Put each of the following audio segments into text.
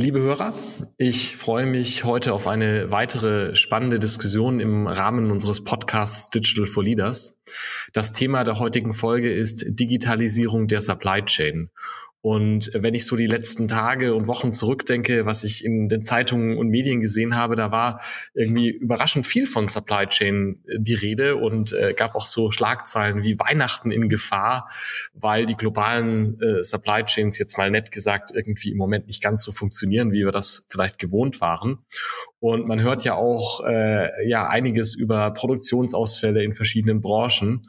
Liebe Hörer, ich freue mich heute auf eine weitere spannende Diskussion im Rahmen unseres Podcasts Digital for Leaders. Das Thema der heutigen Folge ist Digitalisierung der Supply Chain. Und wenn ich so die letzten Tage und Wochen zurückdenke, was ich in den Zeitungen und Medien gesehen habe, da war irgendwie überraschend viel von Supply Chain äh, die Rede und äh, gab auch so Schlagzeilen wie Weihnachten in Gefahr, weil die globalen äh, Supply Chains jetzt mal nett gesagt irgendwie im Moment nicht ganz so funktionieren, wie wir das vielleicht gewohnt waren. Und man hört ja auch äh, ja einiges über Produktionsausfälle in verschiedenen Branchen.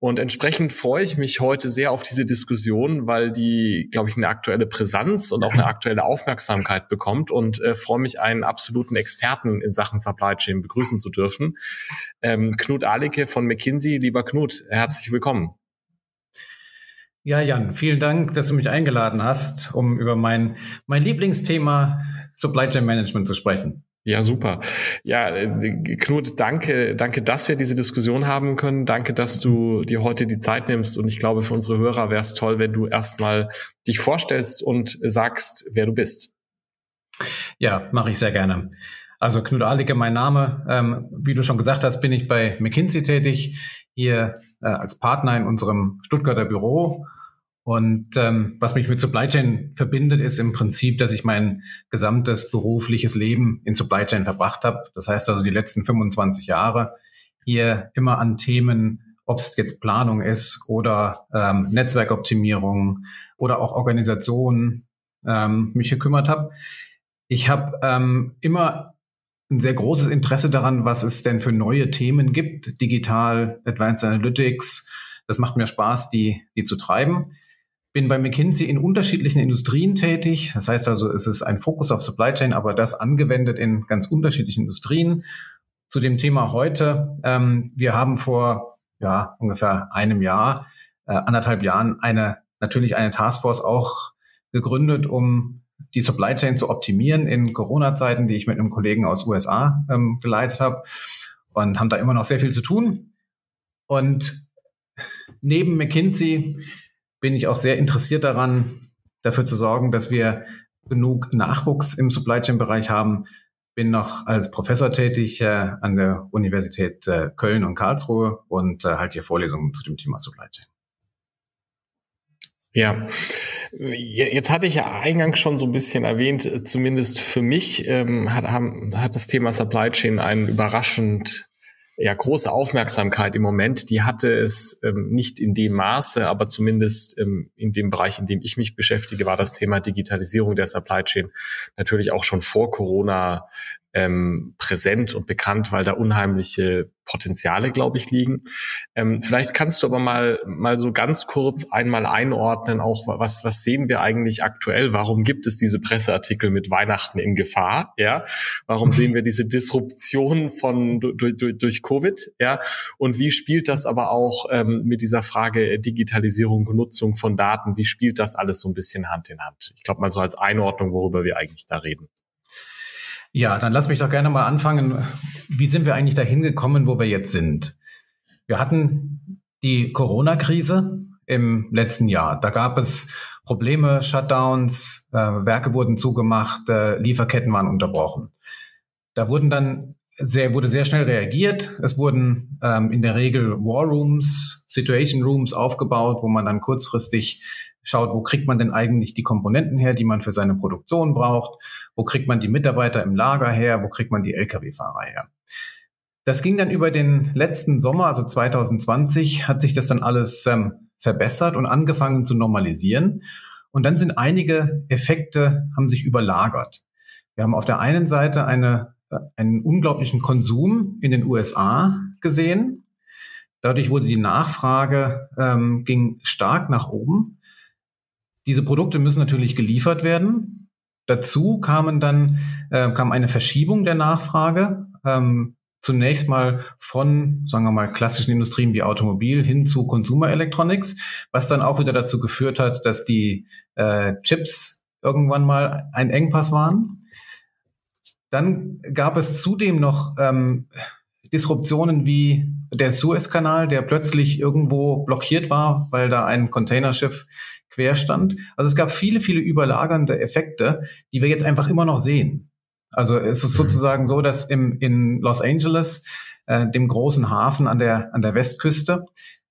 Und entsprechend freue ich mich heute sehr auf diese Diskussion, weil die, glaube ich, eine aktuelle Präsenz und auch eine aktuelle Aufmerksamkeit bekommt und äh, freue mich, einen absoluten Experten in Sachen Supply Chain begrüßen zu dürfen. Ähm, Knut Alicke von McKinsey. Lieber Knut, herzlich willkommen. Ja, Jan, vielen Dank, dass du mich eingeladen hast, um über mein, mein Lieblingsthema Supply Chain Management zu sprechen. Ja, super. Ja, äh, Knut, danke, danke, dass wir diese Diskussion haben können. Danke, dass du dir heute die Zeit nimmst. Und ich glaube, für unsere Hörer wäre es toll, wenn du erstmal dich vorstellst und sagst, wer du bist. Ja, mache ich sehr gerne. Also Knut Alicke, mein Name. Ähm, wie du schon gesagt hast, bin ich bei McKinsey tätig, hier äh, als Partner in unserem Stuttgarter Büro und ähm, was mich mit Supply Chain verbindet, ist im Prinzip, dass ich mein gesamtes berufliches Leben in Supply Chain verbracht habe. Das heißt also die letzten 25 Jahre hier immer an Themen, ob es jetzt Planung ist oder ähm, Netzwerkoptimierung oder auch Organisation ähm, mich gekümmert habe. Ich habe ähm, immer ein sehr großes Interesse daran, was es denn für neue Themen gibt, digital, Advanced Analytics. Das macht mir Spaß, die, die zu treiben bin bei McKinsey in unterschiedlichen Industrien tätig. Das heißt also, es ist ein Fokus auf Supply Chain, aber das angewendet in ganz unterschiedlichen Industrien. Zu dem Thema heute. Ähm, wir haben vor ja, ungefähr einem Jahr, äh, anderthalb Jahren eine, natürlich eine Taskforce auch gegründet, um die Supply Chain zu optimieren in Corona-Zeiten, die ich mit einem Kollegen aus USA ähm, geleitet habe und haben da immer noch sehr viel zu tun. Und neben McKinsey bin ich auch sehr interessiert daran, dafür zu sorgen, dass wir genug Nachwuchs im Supply Chain Bereich haben. Bin noch als Professor tätig äh, an der Universität äh, Köln und Karlsruhe und äh, halte hier Vorlesungen zu dem Thema Supply Chain. Ja, jetzt hatte ich ja eingangs schon so ein bisschen erwähnt, zumindest für mich ähm, hat, haben, hat das Thema Supply Chain einen überraschend ja große Aufmerksamkeit im Moment. Die hatte es ähm, nicht in dem Maße, aber zumindest ähm, in dem Bereich, in dem ich mich beschäftige, war das Thema Digitalisierung der Supply Chain natürlich auch schon vor Corona ähm, präsent und bekannt, weil da unheimliche Potenziale, glaube ich, liegen. Ähm, vielleicht kannst du aber mal, mal so ganz kurz einmal einordnen, auch was, was sehen wir eigentlich aktuell? Warum gibt es diese Presseartikel mit Weihnachten in Gefahr? Ja, warum sehen wir diese Disruption von durch, durch, durch Covid? Ja, und wie spielt das aber auch ähm, mit dieser Frage Digitalisierung, Nutzung von Daten? Wie spielt das alles so ein bisschen Hand in Hand? Ich glaube mal so als Einordnung, worüber wir eigentlich da reden. Ja, dann lass mich doch gerne mal anfangen. Wie sind wir eigentlich dahin gekommen, wo wir jetzt sind? Wir hatten die Corona-Krise im letzten Jahr. Da gab es Probleme, Shutdowns, äh, Werke wurden zugemacht, äh, Lieferketten waren unterbrochen. Da wurden dann sehr, wurde sehr schnell reagiert. Es wurden ähm, in der Regel War Rooms, Situation Rooms aufgebaut, wo man dann kurzfristig schaut, wo kriegt man denn eigentlich die Komponenten her, die man für seine Produktion braucht, wo kriegt man die Mitarbeiter im Lager her, wo kriegt man die Lkw-Fahrer her. Das ging dann über den letzten Sommer, also 2020, hat sich das dann alles ähm, verbessert und angefangen zu normalisieren. Und dann sind einige Effekte, haben sich überlagert. Wir haben auf der einen Seite eine, äh, einen unglaublichen Konsum in den USA gesehen. Dadurch wurde die Nachfrage, ähm, ging stark nach oben. Diese Produkte müssen natürlich geliefert werden. dazu kamen dann, äh, kam eine Verschiebung der Nachfrage. Ähm, zunächst mal von, sagen wir mal, klassischen Industrien wie Automobil hin zu Consumer Electronics, was dann auch wieder dazu geführt hat, dass die äh, Chips irgendwann mal ein Engpass waren. Dann gab es zudem noch ähm, Disruptionen wie der Suezkanal, der plötzlich irgendwo blockiert war, weil da ein Containerschiff quer stand. Also es gab viele, viele überlagernde Effekte, die wir jetzt einfach immer noch sehen. Also es ist mhm. sozusagen so, dass im, in Los Angeles, äh, dem großen Hafen an der, an der Westküste,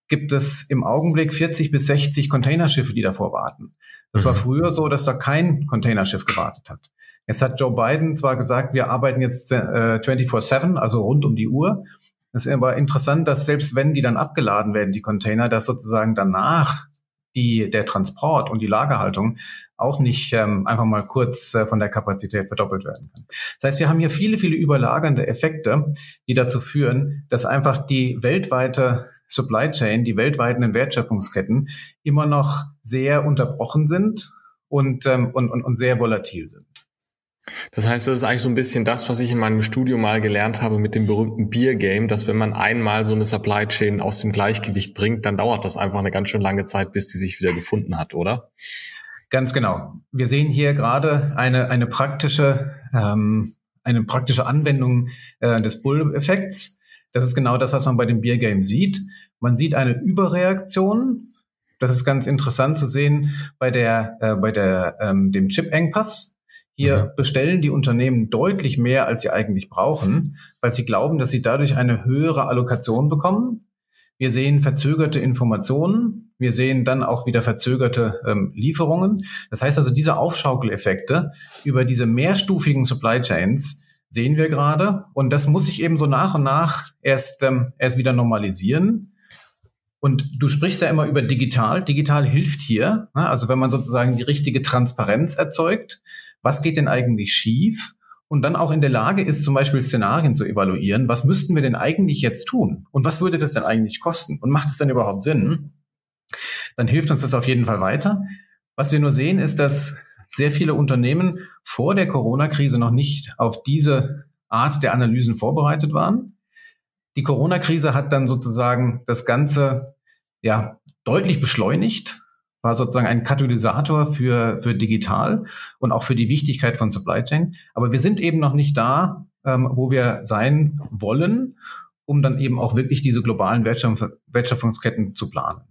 gibt es im Augenblick 40 bis 60 Containerschiffe, die davor warten. Das war mhm. früher so, dass da kein Containerschiff gewartet hat. Jetzt hat Joe Biden zwar gesagt, wir arbeiten jetzt äh, 24-7, also rund um die Uhr. Es ist aber interessant, dass selbst wenn die dann abgeladen werden, die Container, dass sozusagen danach die, der Transport und die Lagerhaltung auch nicht ähm, einfach mal kurz äh, von der Kapazität verdoppelt werden kann. Das heißt, wir haben hier viele, viele überlagernde Effekte, die dazu führen, dass einfach die weltweite Supply Chain, die weltweiten Wertschöpfungsketten immer noch sehr unterbrochen sind und, ähm, und, und, und sehr volatil sind. Das heißt, das ist eigentlich so ein bisschen das, was ich in meinem Studio mal gelernt habe mit dem berühmten Beer Game, dass wenn man einmal so eine Supply Chain aus dem Gleichgewicht bringt, dann dauert das einfach eine ganz schön lange Zeit, bis die sich wieder gefunden hat, oder? Ganz genau. Wir sehen hier gerade eine, eine praktische, ähm, eine praktische Anwendung äh, des Bull-Effekts. Das ist genau das, was man bei dem Beer Game sieht. Man sieht eine Überreaktion. Das ist ganz interessant zu sehen bei der, äh, bei der, ähm, dem Chip-Engpass hier mhm. bestellen die Unternehmen deutlich mehr, als sie eigentlich brauchen, weil sie glauben, dass sie dadurch eine höhere Allokation bekommen. Wir sehen verzögerte Informationen. Wir sehen dann auch wieder verzögerte ähm, Lieferungen. Das heißt also, diese Aufschaukeleffekte über diese mehrstufigen Supply Chains sehen wir gerade. Und das muss sich eben so nach und nach erst, ähm, erst wieder normalisieren. Und du sprichst ja immer über digital. Digital hilft hier. Ne? Also wenn man sozusagen die richtige Transparenz erzeugt, was geht denn eigentlich schief? Und dann auch in der Lage ist, zum Beispiel Szenarien zu evaluieren. Was müssten wir denn eigentlich jetzt tun? Und was würde das denn eigentlich kosten? Und macht es denn überhaupt Sinn? Dann hilft uns das auf jeden Fall weiter. Was wir nur sehen, ist, dass sehr viele Unternehmen vor der Corona-Krise noch nicht auf diese Art der Analysen vorbereitet waren. Die Corona-Krise hat dann sozusagen das Ganze ja deutlich beschleunigt war sozusagen ein Katalysator für, für digital und auch für die Wichtigkeit von Supply Chain. Aber wir sind eben noch nicht da, ähm, wo wir sein wollen, um dann eben auch wirklich diese globalen Wertschöpfungsketten zu planen.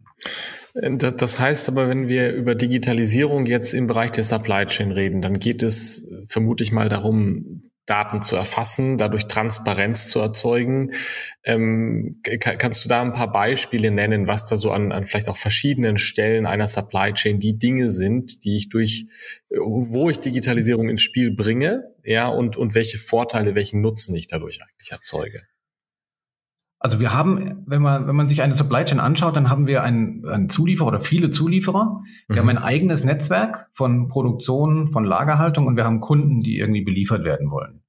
Das heißt aber, wenn wir über Digitalisierung jetzt im Bereich der Supply Chain reden, dann geht es vermutlich mal darum, Daten zu erfassen, dadurch Transparenz zu erzeugen. Ähm, kannst du da ein paar Beispiele nennen, was da so an, an vielleicht auch verschiedenen Stellen einer Supply Chain die Dinge sind, die ich durch, wo ich Digitalisierung ins Spiel bringe, ja, und, und welche Vorteile, welchen Nutzen ich dadurch eigentlich erzeuge? Also wir haben, wenn man, wenn man sich eine Supply Chain anschaut, dann haben wir einen, einen Zulieferer oder viele Zulieferer. Wir mhm. haben ein eigenes Netzwerk von Produktion, von Lagerhaltung und wir haben Kunden, die irgendwie beliefert werden wollen.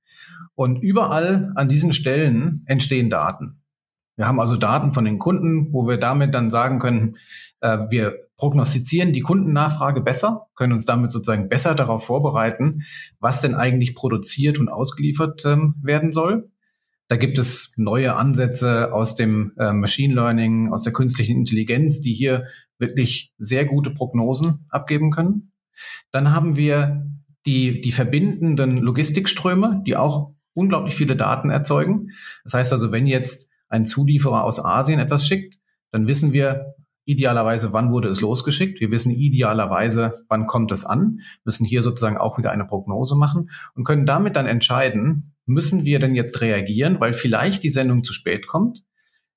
Und überall an diesen Stellen entstehen Daten. Wir haben also Daten von den Kunden, wo wir damit dann sagen können, äh, wir prognostizieren die Kundennachfrage besser, können uns damit sozusagen besser darauf vorbereiten, was denn eigentlich produziert und ausgeliefert ähm, werden soll. Da gibt es neue Ansätze aus dem äh, Machine Learning, aus der künstlichen Intelligenz, die hier wirklich sehr gute Prognosen abgeben können. Dann haben wir die, die verbindenden Logistikströme, die auch unglaublich viele Daten erzeugen. Das heißt also, wenn jetzt ein Zulieferer aus Asien etwas schickt, dann wissen wir idealerweise, wann wurde es losgeschickt. Wir wissen idealerweise, wann kommt es an, müssen hier sozusagen auch wieder eine Prognose machen und können damit dann entscheiden, müssen wir denn jetzt reagieren, weil vielleicht die Sendung zu spät kommt.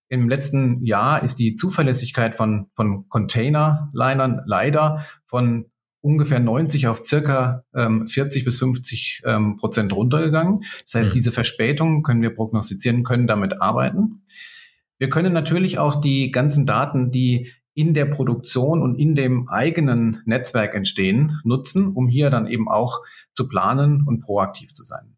Im letzten Jahr ist die Zuverlässigkeit von, von Containerlinern leider von ungefähr 90 auf circa ähm, 40 bis 50 ähm, Prozent runtergegangen. Das heißt, mhm. diese Verspätung können wir prognostizieren, können damit arbeiten. Wir können natürlich auch die ganzen Daten, die in der Produktion und in dem eigenen Netzwerk entstehen, nutzen, um hier dann eben auch zu planen und proaktiv zu sein.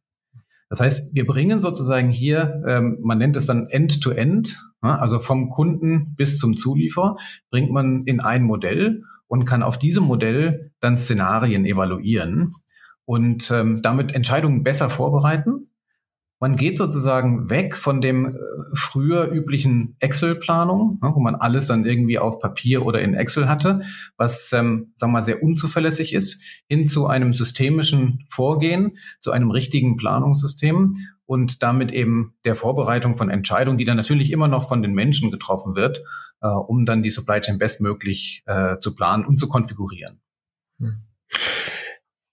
Das heißt, wir bringen sozusagen hier, ähm, man nennt es dann End-to-End, -End, also vom Kunden bis zum Zulieferer, bringt man in ein Modell und kann auf diesem Modell dann Szenarien evaluieren. und ähm, damit Entscheidungen besser vorbereiten. Man geht sozusagen weg von dem äh, früher üblichen Excel-Planung, ne, wo man alles dann irgendwie auf Papier oder in Excel hatte, was, ähm, sagen wir mal, sehr unzuverlässig ist, hin zu einem systemischen Vorgehen, zu einem richtigen Planungssystem und damit eben der Vorbereitung von Entscheidungen, die dann natürlich immer noch von den Menschen getroffen wird, äh, um dann die Supply Chain bestmöglich äh, zu planen und zu konfigurieren. Hm.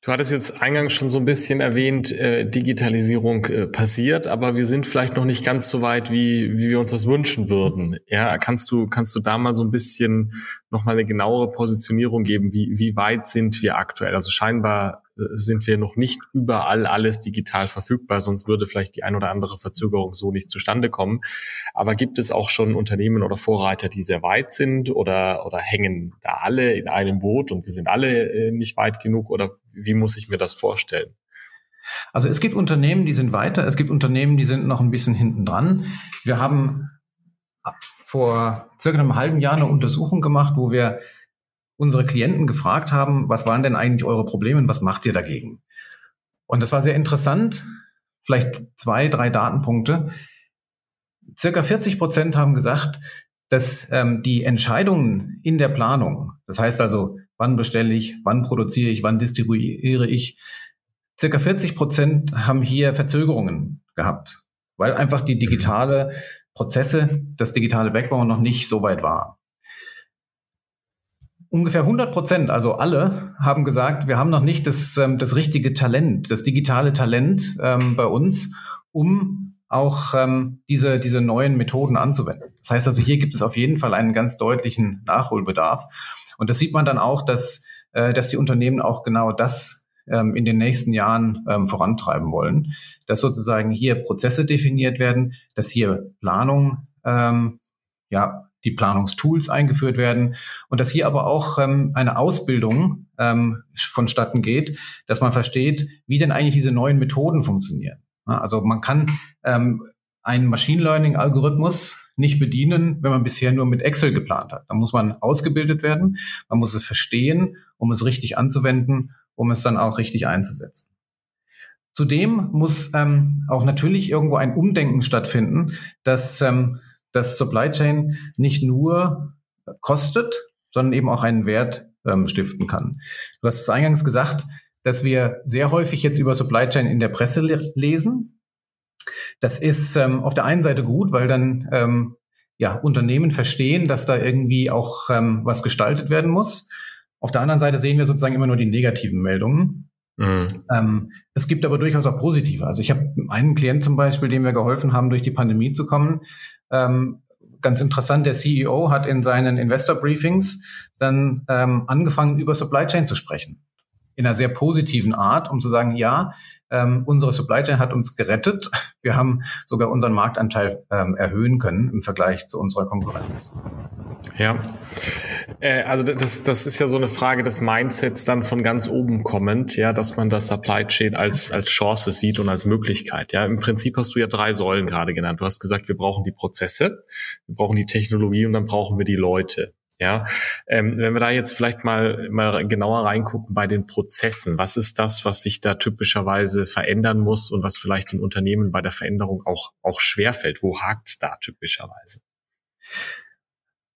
Du hattest jetzt eingangs schon so ein bisschen erwähnt, äh, Digitalisierung äh, passiert, aber wir sind vielleicht noch nicht ganz so weit, wie, wie wir uns das wünschen würden. Ja, kannst du, kannst du da mal so ein bisschen nochmal eine genauere Positionierung geben? Wie, wie weit sind wir aktuell? Also scheinbar sind wir noch nicht überall alles digital verfügbar, sonst würde vielleicht die ein oder andere Verzögerung so nicht zustande kommen. Aber gibt es auch schon Unternehmen oder Vorreiter, die sehr weit sind oder, oder hängen da alle in einem Boot und wir sind alle äh, nicht weit genug oder wie muss ich mir das vorstellen? Also es gibt Unternehmen, die sind weiter, es gibt Unternehmen, die sind noch ein bisschen hinten dran. Wir haben vor circa einem halben Jahr eine Untersuchung gemacht, wo wir unsere Klienten gefragt haben, was waren denn eigentlich eure Probleme und was macht ihr dagegen? Und das war sehr interessant. Vielleicht zwei, drei Datenpunkte. Circa 40 Prozent haben gesagt, dass ähm, die Entscheidungen in der Planung, das heißt also, wann bestelle ich, wann produziere ich, wann distribuiere ich, circa 40 Prozent haben hier Verzögerungen gehabt, weil einfach die digitale Prozesse, das digitale Backbone noch nicht so weit war ungefähr 100 Prozent, also alle, haben gesagt, wir haben noch nicht das, ähm, das richtige Talent, das digitale Talent ähm, bei uns, um auch ähm, diese, diese neuen Methoden anzuwenden. Das heißt also, hier gibt es auf jeden Fall einen ganz deutlichen Nachholbedarf. Und das sieht man dann auch, dass, äh, dass die Unternehmen auch genau das ähm, in den nächsten Jahren ähm, vorantreiben wollen, dass sozusagen hier Prozesse definiert werden, dass hier Planung ähm, ja, die Planungstools eingeführt werden und dass hier aber auch ähm, eine Ausbildung ähm, vonstatten geht, dass man versteht, wie denn eigentlich diese neuen Methoden funktionieren. Ja, also man kann ähm, einen Machine Learning Algorithmus nicht bedienen, wenn man bisher nur mit Excel geplant hat. Da muss man ausgebildet werden, man muss es verstehen, um es richtig anzuwenden, um es dann auch richtig einzusetzen. Zudem muss ähm, auch natürlich irgendwo ein Umdenken stattfinden, dass ähm, dass Supply Chain nicht nur kostet, sondern eben auch einen Wert ähm, stiften kann. Du hast es eingangs gesagt, dass wir sehr häufig jetzt über Supply Chain in der Presse le lesen. Das ist ähm, auf der einen Seite gut, weil dann ähm, ja, Unternehmen verstehen, dass da irgendwie auch ähm, was gestaltet werden muss. Auf der anderen Seite sehen wir sozusagen immer nur die negativen Meldungen. Mhm. Ähm, es gibt aber durchaus auch positive. Also ich habe einen Klient zum Beispiel, dem wir geholfen haben, durch die Pandemie zu kommen. Ähm, ganz interessant, der CEO hat in seinen Investor Briefings dann ähm, angefangen, über Supply Chain zu sprechen. In einer sehr positiven Art, um zu sagen, ja, ähm, unsere Supply Chain hat uns gerettet. Wir haben sogar unseren Marktanteil ähm, erhöhen können im Vergleich zu unserer Konkurrenz. Ja, äh, also das, das ist ja so eine Frage des Mindsets dann von ganz oben kommend, ja, dass man das Supply Chain als, als Chance sieht und als Möglichkeit. Ja, im Prinzip hast du ja drei Säulen gerade genannt. Du hast gesagt, wir brauchen die Prozesse, wir brauchen die Technologie und dann brauchen wir die Leute. Ja, ähm, wenn wir da jetzt vielleicht mal, mal genauer reingucken bei den Prozessen, was ist das, was sich da typischerweise verändern muss und was vielleicht den Unternehmen bei der Veränderung auch, auch schwerfällt? Wo hakt's da typischerweise?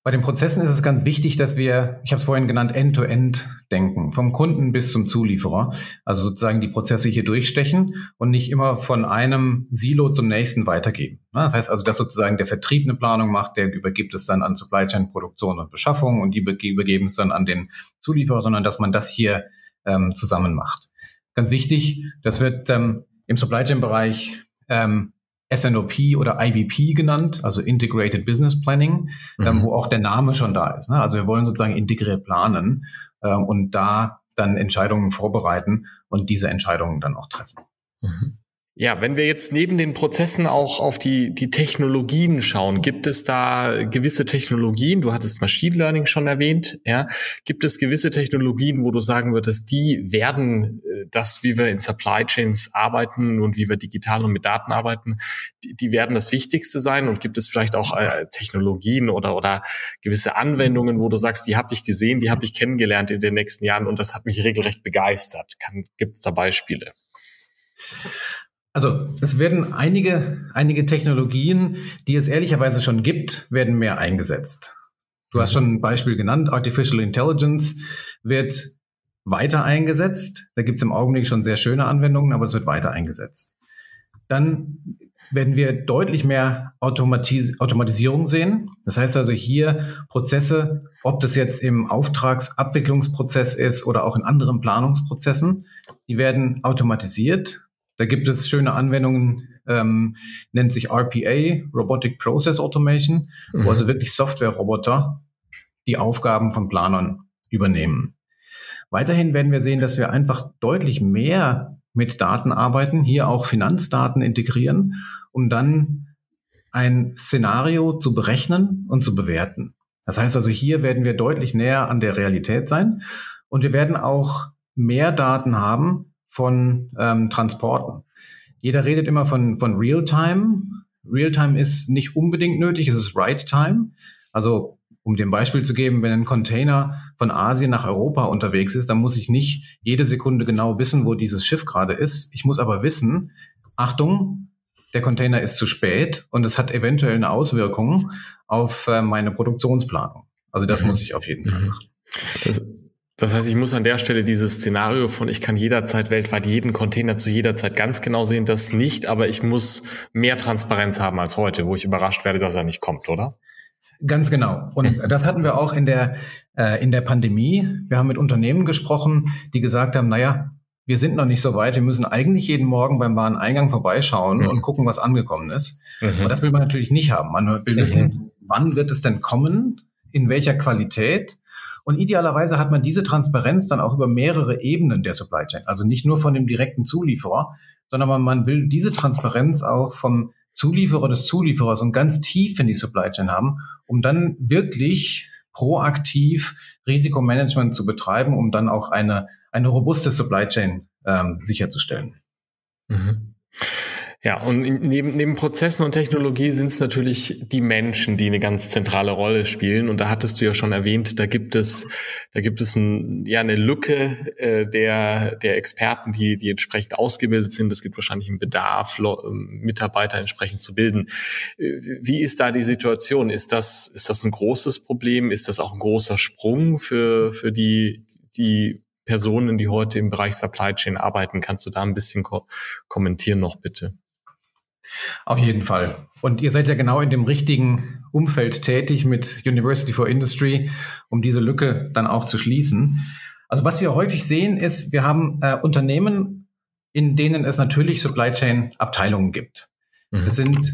Bei den Prozessen ist es ganz wichtig, dass wir, ich habe es vorhin genannt, End-to-End -End denken, vom Kunden bis zum Zulieferer. Also sozusagen die Prozesse hier durchstechen und nicht immer von einem Silo zum nächsten weitergeben. Das heißt also, dass sozusagen der Vertrieb eine Planung macht, der übergibt es dann an Supply Chain Produktion und Beschaffung und die übergeben es dann an den Zulieferer, sondern dass man das hier ähm, zusammen macht. Ganz wichtig, das wird ähm, im Supply Chain Bereich ähm, SNOP oder IBP genannt, also Integrated Business Planning, ähm, mhm. ähm, wo auch der Name schon da ist. Ne? Also wir wollen sozusagen integriert planen ähm, und da dann Entscheidungen vorbereiten und diese Entscheidungen dann auch treffen. Mhm. Ja, wenn wir jetzt neben den Prozessen auch auf die, die Technologien schauen, gibt es da gewisse Technologien, du hattest Machine Learning schon erwähnt, ja, gibt es gewisse Technologien, wo du sagen würdest, die werden äh, das, wie wir in Supply Chains arbeiten und wie wir digital und mit Daten arbeiten, die, die werden das Wichtigste sein und gibt es vielleicht auch äh, Technologien oder, oder gewisse Anwendungen, wo du sagst, die habe ich gesehen, die habe ich kennengelernt in den nächsten Jahren und das hat mich regelrecht begeistert. Gibt es da Beispiele? Also es werden einige, einige Technologien, die es ehrlicherweise schon gibt, werden mehr eingesetzt. Du hast schon ein Beispiel genannt, Artificial Intelligence wird weiter eingesetzt. Da gibt es im Augenblick schon sehr schöne Anwendungen, aber es wird weiter eingesetzt. Dann werden wir deutlich mehr Automatis Automatisierung sehen. Das heißt also hier Prozesse, ob das jetzt im Auftragsabwicklungsprozess ist oder auch in anderen Planungsprozessen, die werden automatisiert da gibt es schöne Anwendungen, ähm, nennt sich RPA, Robotic Process Automation, mhm. wo also wirklich Software-Roboter die Aufgaben von Planern übernehmen. Weiterhin werden wir sehen, dass wir einfach deutlich mehr mit Daten arbeiten, hier auch Finanzdaten integrieren, um dann ein Szenario zu berechnen und zu bewerten. Das heißt also, hier werden wir deutlich näher an der Realität sein und wir werden auch mehr Daten haben, von ähm, Transporten. Jeder redet immer von, von Real-Time. Real-Time ist nicht unbedingt nötig, es ist Right-Time. Also um dem Beispiel zu geben, wenn ein Container von Asien nach Europa unterwegs ist, dann muss ich nicht jede Sekunde genau wissen, wo dieses Schiff gerade ist. Ich muss aber wissen, Achtung, der Container ist zu spät und es hat eventuell eine Auswirkung auf äh, meine Produktionsplanung. Also das mhm. muss ich auf jeden Fall mhm. machen. Das das heißt, ich muss an der Stelle dieses Szenario von, ich kann jederzeit weltweit jeden Container zu jeder Zeit ganz genau sehen, das nicht, aber ich muss mehr Transparenz haben als heute, wo ich überrascht werde, dass er nicht kommt, oder? Ganz genau. Und mhm. das hatten wir auch in der, äh, in der Pandemie. Wir haben mit Unternehmen gesprochen, die gesagt haben, naja, wir sind noch nicht so weit. Wir müssen eigentlich jeden Morgen beim Wareneingang vorbeischauen mhm. und gucken, was angekommen ist. Mhm. Und das will man natürlich nicht haben. Man will wissen, mhm. wann wird es denn kommen? In welcher Qualität? Und idealerweise hat man diese Transparenz dann auch über mehrere Ebenen der Supply Chain. Also nicht nur von dem direkten Zulieferer, sondern man will diese Transparenz auch vom Zulieferer des Zulieferers und ganz tief in die Supply Chain haben, um dann wirklich proaktiv Risikomanagement zu betreiben, um dann auch eine, eine robuste Supply Chain ähm, sicherzustellen. Mhm. Ja, und neben, neben Prozessen und Technologie sind es natürlich die Menschen, die eine ganz zentrale Rolle spielen. Und da hattest du ja schon erwähnt, da gibt es, da gibt es ein, ja eine Lücke äh, der der Experten, die die entsprechend ausgebildet sind. Es gibt wahrscheinlich einen Bedarf, ähm, Mitarbeiter entsprechend zu bilden. Äh, wie ist da die Situation? Ist das ist das ein großes Problem? Ist das auch ein großer Sprung für für die die Personen, die heute im Bereich Supply Chain arbeiten? Kannst du da ein bisschen ko kommentieren noch bitte? Auf jeden Fall. Und ihr seid ja genau in dem richtigen Umfeld tätig mit University for Industry, um diese Lücke dann auch zu schließen. Also was wir häufig sehen, ist, wir haben äh, Unternehmen, in denen es natürlich Supply Chain Abteilungen gibt. Mhm. Das sind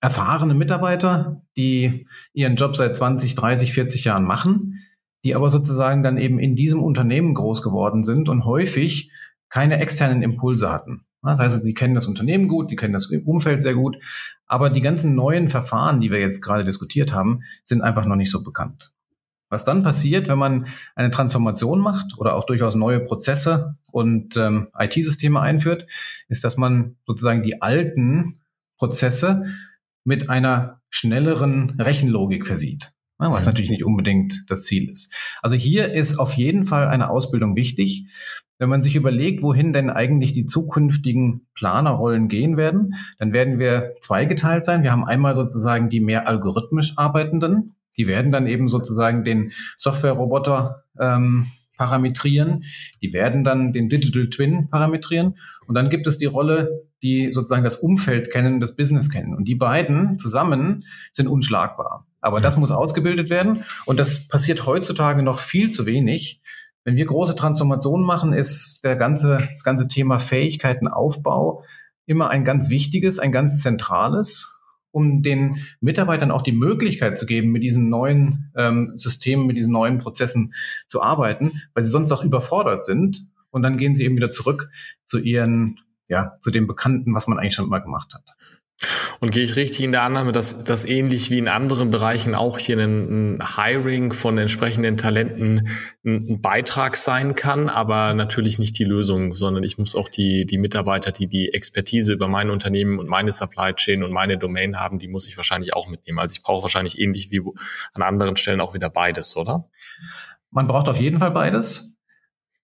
erfahrene Mitarbeiter, die ihren Job seit 20, 30, 40 Jahren machen, die aber sozusagen dann eben in diesem Unternehmen groß geworden sind und häufig keine externen Impulse hatten. Das heißt, sie kennen das Unternehmen gut, die kennen das Umfeld sehr gut, aber die ganzen neuen Verfahren, die wir jetzt gerade diskutiert haben, sind einfach noch nicht so bekannt. Was dann passiert, wenn man eine Transformation macht oder auch durchaus neue Prozesse und ähm, IT-Systeme einführt, ist, dass man sozusagen die alten Prozesse mit einer schnelleren Rechenlogik versieht, was natürlich nicht unbedingt das Ziel ist. Also hier ist auf jeden Fall eine Ausbildung wichtig. Wenn man sich überlegt, wohin denn eigentlich die zukünftigen Planerrollen gehen werden, dann werden wir zweigeteilt sein. Wir haben einmal sozusagen die mehr algorithmisch arbeitenden. Die werden dann eben sozusagen den Software-Roboter ähm, parametrieren. Die werden dann den Digital Twin parametrieren. Und dann gibt es die Rolle, die sozusagen das Umfeld kennen, das Business kennen. Und die beiden zusammen sind unschlagbar. Aber das muss ausgebildet werden. Und das passiert heutzutage noch viel zu wenig. Wenn wir große Transformationen machen, ist der ganze, das ganze Thema Fähigkeitenaufbau immer ein ganz wichtiges, ein ganz zentrales, um den Mitarbeitern auch die Möglichkeit zu geben, mit diesen neuen ähm, Systemen, mit diesen neuen Prozessen zu arbeiten, weil sie sonst auch überfordert sind. Und dann gehen sie eben wieder zurück zu ihren ja, zu dem Bekannten, was man eigentlich schon immer gemacht hat. Und gehe ich richtig in der Annahme, dass das ähnlich wie in anderen Bereichen auch hier ein, ein Hiring von entsprechenden Talenten ein, ein, Beitrag sein kann, aber natürlich nicht die Lösung, sondern ich muss auch die, die Mitarbeiter, die die Expertise über mein Unternehmen und meine Supply Chain und meine Domain haben, die muss ich wahrscheinlich auch mitnehmen. Also ich brauche wahrscheinlich ähnlich wie an anderen Stellen auch wieder beides, oder? Man braucht auf jeden Fall beides.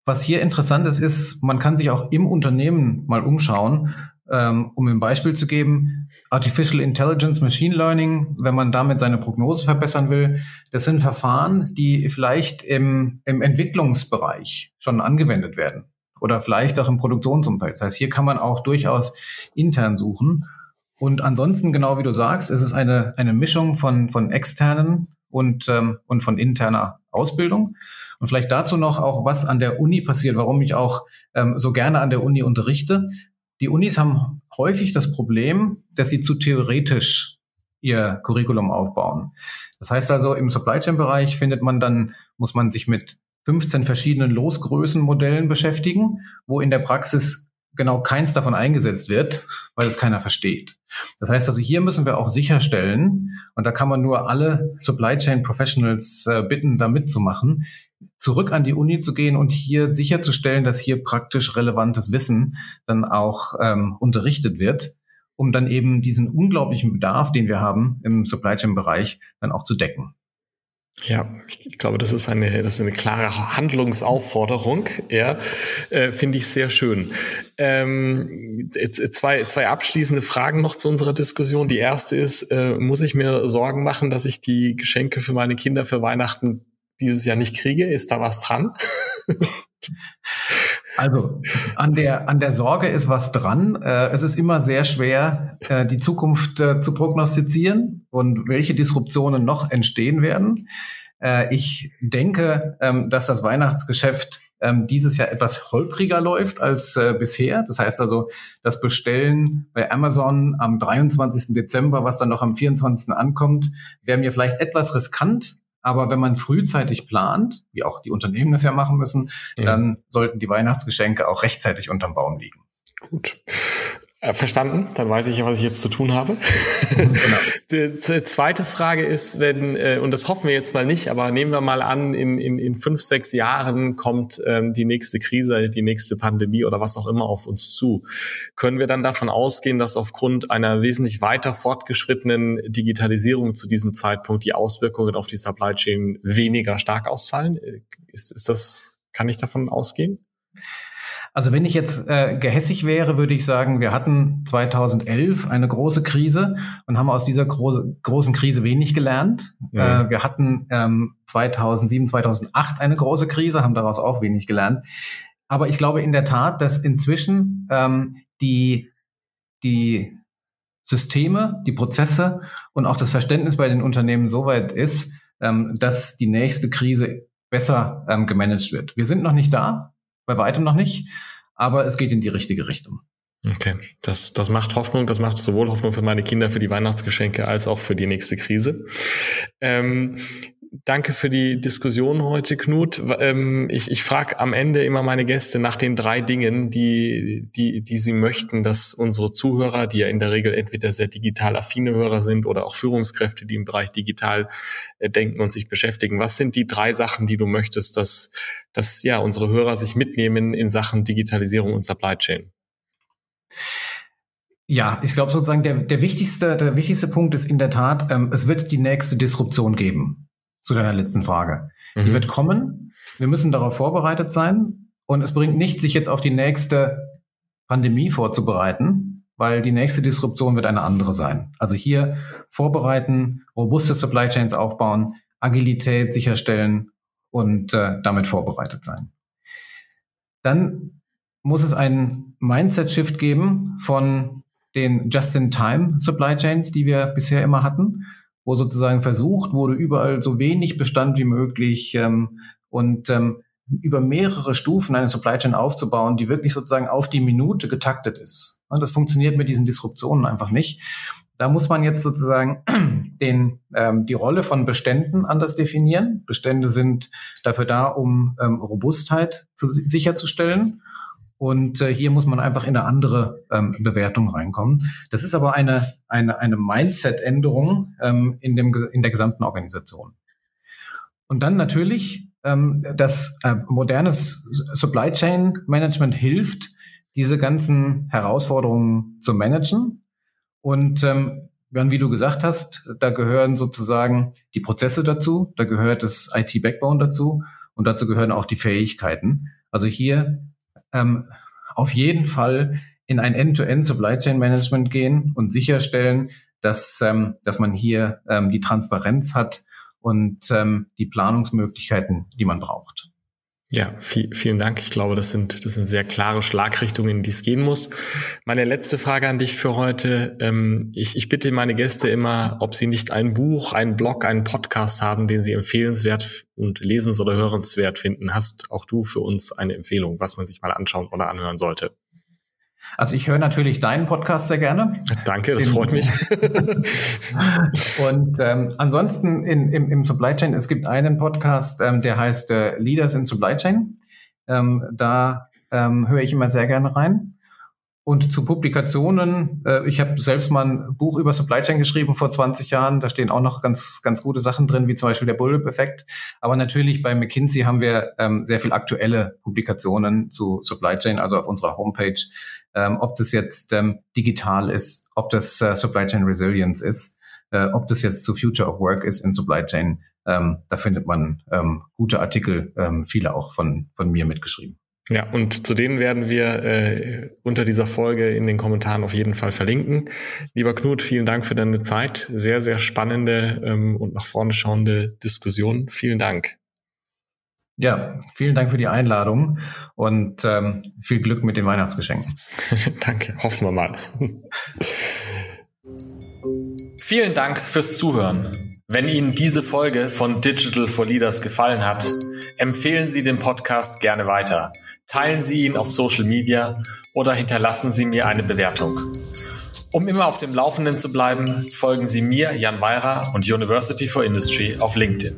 Was hier interessant ist, ist, man kann sich auch im Unternehmen mal umschauen, ähm, um ein Beispiel zu geben. Artificial Intelligence, Machine Learning, wenn man damit seine Prognose verbessern will, das sind Verfahren, die vielleicht im, im Entwicklungsbereich schon angewendet werden oder vielleicht auch im Produktionsumfeld. Das heißt, hier kann man auch durchaus intern suchen. Und ansonsten, genau wie du sagst, ist es eine, eine Mischung von, von externen und, ähm, und von interner Ausbildung. Und vielleicht dazu noch auch, was an der Uni passiert, warum ich auch ähm, so gerne an der Uni unterrichte. Die Unis haben häufig das Problem, dass sie zu theoretisch ihr Curriculum aufbauen. Das heißt also, im Supply Chain Bereich findet man dann, muss man sich mit 15 verschiedenen Losgrößenmodellen beschäftigen, wo in der Praxis genau keins davon eingesetzt wird, weil es keiner versteht. Das heißt also, hier müssen wir auch sicherstellen, und da kann man nur alle Supply Chain Professionals äh, bitten, da mitzumachen, zurück an die Uni zu gehen und hier sicherzustellen, dass hier praktisch relevantes Wissen dann auch ähm, unterrichtet wird, um dann eben diesen unglaublichen Bedarf, den wir haben im Supply Chain Bereich, dann auch zu decken. Ja, ich glaube, das ist eine, das ist eine klare Handlungsaufforderung. Ja, äh, finde ich sehr schön. Ähm, zwei, zwei abschließende Fragen noch zu unserer Diskussion. Die erste ist, äh, muss ich mir Sorgen machen, dass ich die Geschenke für meine Kinder für Weihnachten dieses Jahr nicht kriege? Ist da was dran? Also an der, an der Sorge ist was dran. Äh, es ist immer sehr schwer, äh, die Zukunft äh, zu prognostizieren und welche Disruptionen noch entstehen werden. Äh, ich denke, ähm, dass das Weihnachtsgeschäft ähm, dieses Jahr etwas holpriger läuft als äh, bisher. Das heißt also, das Bestellen bei Amazon am 23. Dezember, was dann noch am 24. ankommt, wäre mir vielleicht etwas riskant. Aber wenn man frühzeitig plant, wie auch die Unternehmen das ja machen müssen, ja. dann sollten die Weihnachtsgeschenke auch rechtzeitig unterm Baum liegen. Gut. Äh, verstanden, dann weiß ich ja, was ich jetzt zu tun habe. Genau. Die zweite Frage ist, wenn, äh, und das hoffen wir jetzt mal nicht, aber nehmen wir mal an, in, in, in fünf, sechs Jahren kommt ähm, die nächste Krise, die nächste Pandemie oder was auch immer auf uns zu. Können wir dann davon ausgehen, dass aufgrund einer wesentlich weiter fortgeschrittenen Digitalisierung zu diesem Zeitpunkt die Auswirkungen auf die Supply Chain weniger stark ausfallen? Äh, ist, ist das, kann ich davon ausgehen? Also wenn ich jetzt äh, gehässig wäre, würde ich sagen, wir hatten 2011 eine große Krise und haben aus dieser große, großen Krise wenig gelernt. Ja. Äh, wir hatten ähm, 2007, 2008 eine große Krise, haben daraus auch wenig gelernt. Aber ich glaube in der Tat, dass inzwischen ähm, die, die Systeme, die Prozesse und auch das Verständnis bei den Unternehmen so weit ist, ähm, dass die nächste Krise besser ähm, gemanagt wird. Wir sind noch nicht da, bei weitem noch nicht, aber es geht in die richtige Richtung. Okay, das, das macht Hoffnung. Das macht sowohl Hoffnung für meine Kinder für die Weihnachtsgeschenke als auch für die nächste Krise. Ähm, danke für die Diskussion heute, Knut. Ähm, ich ich frage am Ende immer meine Gäste nach den drei Dingen, die, die, die sie möchten, dass unsere Zuhörer, die ja in der Regel entweder sehr digital affine Hörer sind oder auch Führungskräfte, die im Bereich digital äh, denken und sich beschäftigen. Was sind die drei Sachen, die du möchtest, dass, dass ja unsere Hörer sich mitnehmen in Sachen Digitalisierung und Supply Chain? Ja, ich glaube sozusagen der, der wichtigste, der wichtigste Punkt ist in der Tat, ähm, es wird die nächste Disruption geben zu deiner letzten Frage. Mhm. Die wird kommen. Wir müssen darauf vorbereitet sein. Und es bringt nichts, sich jetzt auf die nächste Pandemie vorzubereiten, weil die nächste Disruption wird eine andere sein. Also hier vorbereiten, robuste Supply Chains aufbauen, Agilität sicherstellen und äh, damit vorbereitet sein. Dann muss es einen Mindset-Shift geben von den Just-in-Time Supply Chains, die wir bisher immer hatten, wo sozusagen versucht wurde, überall so wenig Bestand wie möglich ähm, und ähm, über mehrere Stufen eine Supply Chain aufzubauen, die wirklich sozusagen auf die Minute getaktet ist. Und das funktioniert mit diesen Disruptionen einfach nicht. Da muss man jetzt sozusagen den, ähm, die Rolle von Beständen anders definieren. Bestände sind dafür da, um ähm, Robustheit zu, sicherzustellen. Und äh, hier muss man einfach in eine andere ähm, Bewertung reinkommen. Das ist aber eine, eine, eine Mindset-Änderung ähm, in, dem, in der gesamten Organisation. Und dann natürlich, ähm, das äh, modernes Supply Chain Management hilft, diese ganzen Herausforderungen zu managen. Und ähm, wie du gesagt hast, da gehören sozusagen die Prozesse dazu, da gehört das IT-Backbone dazu und dazu gehören auch die Fähigkeiten. Also hier ähm, auf jeden Fall in ein End-to-End Supply Chain Management gehen und sicherstellen, dass, ähm, dass man hier ähm, die Transparenz hat und ähm, die Planungsmöglichkeiten, die man braucht. Ja, viel, vielen Dank. Ich glaube, das sind, das sind sehr klare Schlagrichtungen, in die es gehen muss. Meine letzte Frage an dich für heute. Ähm, ich, ich bitte meine Gäste immer, ob sie nicht ein Buch, einen Blog, einen Podcast haben, den sie empfehlenswert und lesens- oder hörenswert finden. Hast auch du für uns eine Empfehlung, was man sich mal anschauen oder anhören sollte? Also ich höre natürlich deinen Podcast sehr gerne. Danke, das freut mich. und ähm, ansonsten in, im, im Supply Chain, es gibt einen Podcast, ähm, der heißt äh, Leaders in Supply Chain. Ähm, da ähm, höre ich immer sehr gerne rein. Und zu Publikationen, äh, ich habe selbst mal ein Buch über Supply Chain geschrieben vor 20 Jahren. Da stehen auch noch ganz, ganz gute Sachen drin, wie zum Beispiel der Bullet-Effekt. Aber natürlich bei McKinsey haben wir ähm, sehr viel aktuelle Publikationen zu Supply Chain, also auf unserer Homepage. Ähm, ob das jetzt ähm, digital ist, ob das äh, Supply Chain Resilience ist, äh, ob das jetzt zu Future of Work ist in Supply Chain. Ähm, da findet man ähm, gute Artikel, ähm, viele auch von, von mir mitgeschrieben. Ja, und zu denen werden wir äh, unter dieser Folge in den Kommentaren auf jeden Fall verlinken. Lieber Knut, vielen Dank für deine Zeit. Sehr, sehr spannende ähm, und nach vorne schauende Diskussion. Vielen Dank. Ja, vielen Dank für die Einladung und ähm, viel Glück mit den Weihnachtsgeschenken. Danke, hoffen wir mal. vielen Dank fürs Zuhören. Wenn Ihnen diese Folge von Digital for Leaders gefallen hat, empfehlen Sie den Podcast gerne weiter teilen Sie ihn auf Social Media oder hinterlassen Sie mir eine Bewertung. Um immer auf dem Laufenden zu bleiben, folgen Sie mir, Jan Weira und University for Industry auf LinkedIn.